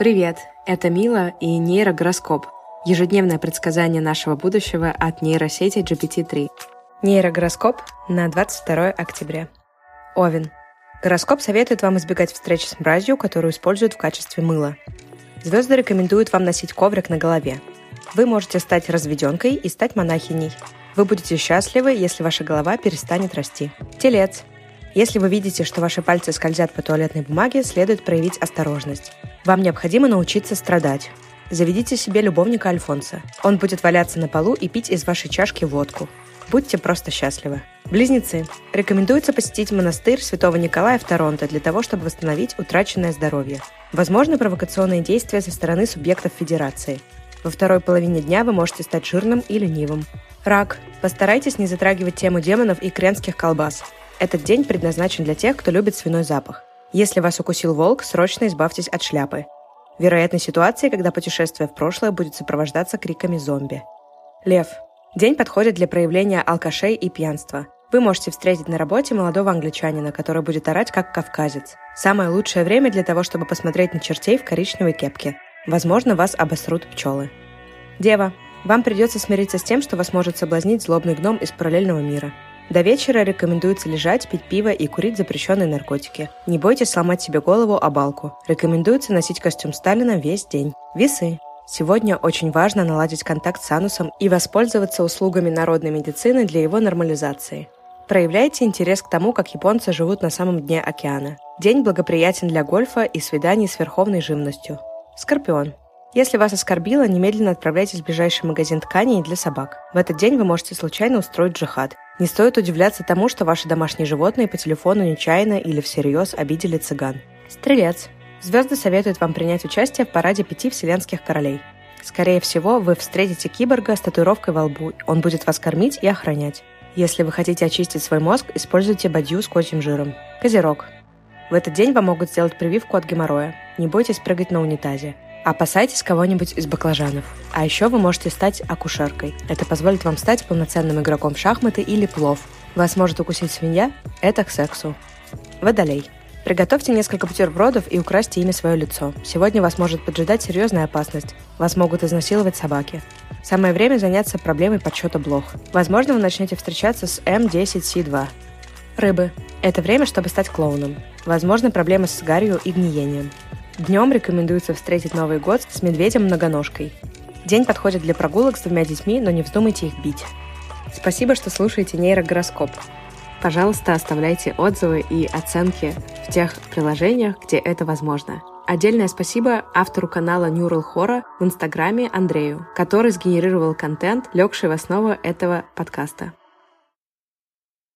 Привет, это Мила и нейрогороскоп – ежедневное предсказание нашего будущего от нейросети GPT-3. Нейрогороскоп на 22 октября. Овен. Гороскоп советует вам избегать встреч с мразью, которую используют в качестве мыла. Звезды рекомендуют вам носить коврик на голове. Вы можете стать разведенкой и стать монахиней. Вы будете счастливы, если ваша голова перестанет расти. Телец. Если вы видите, что ваши пальцы скользят по туалетной бумаге, следует проявить осторожность. Вам необходимо научиться страдать. Заведите себе любовника Альфонса. Он будет валяться на полу и пить из вашей чашки водку. Будьте просто счастливы. Близнецы. Рекомендуется посетить монастырь Святого Николая в Торонто для того, чтобы восстановить утраченное здоровье. Возможны провокационные действия со стороны субъектов Федерации. Во второй половине дня вы можете стать жирным и ленивым. Рак. Постарайтесь не затрагивать тему демонов и кренских колбас. Этот день предназначен для тех, кто любит свиной запах. Если вас укусил волк, срочно избавьтесь от шляпы. Вероятны ситуации, когда путешествие в прошлое будет сопровождаться криками зомби. Лев. День подходит для проявления алкашей и пьянства. Вы можете встретить на работе молодого англичанина, который будет орать как кавказец. Самое лучшее время для того, чтобы посмотреть на чертей в коричневой кепке. Возможно, вас обосрут пчелы. Дева. Вам придется смириться с тем, что вас может соблазнить злобный гном из параллельного мира. До вечера рекомендуется лежать, пить пиво и курить запрещенные наркотики. Не бойтесь сломать себе голову о балку. Рекомендуется носить костюм Сталина весь день. Весы. Сегодня очень важно наладить контакт с анусом и воспользоваться услугами народной медицины для его нормализации. Проявляйте интерес к тому, как японцы живут на самом дне океана. День благоприятен для гольфа и свиданий с верховной живностью. Скорпион. Если вас оскорбило, немедленно отправляйтесь в ближайший магазин тканей для собак. В этот день вы можете случайно устроить джихад. Не стоит удивляться тому, что ваши домашние животные по телефону нечаянно или всерьез обидели цыган. Стрелец. Звезды советуют вам принять участие в параде пяти вселенских королей. Скорее всего, вы встретите киборга с татуировкой во лбу. Он будет вас кормить и охранять. Если вы хотите очистить свой мозг, используйте бадью с козьим жиром. Козерог. В этот день вам могут сделать прививку от геморроя. Не бойтесь прыгать на унитазе. Опасайтесь кого-нибудь из баклажанов. А еще вы можете стать акушеркой. Это позволит вам стать полноценным игроком в шахматы или плов. Вас может укусить свинья? Это к сексу. Водолей. Приготовьте несколько бутербродов и украсьте ими свое лицо. Сегодня вас может поджидать серьезная опасность. Вас могут изнасиловать собаки. Самое время заняться проблемой подсчета блох. Возможно, вы начнете встречаться с М10С2. Рыбы. Это время, чтобы стать клоуном. Возможно, проблемы с гарью и гниением. Днем рекомендуется встретить Новый год с медведем-многоножкой. День подходит для прогулок с двумя детьми, но не вздумайте их бить. Спасибо, что слушаете нейрогороскоп. Пожалуйста, оставляйте отзывы и оценки в тех приложениях, где это возможно. Отдельное спасибо автору канала Neural Horror в Инстаграме Андрею, который сгенерировал контент, легший в основу этого подкаста.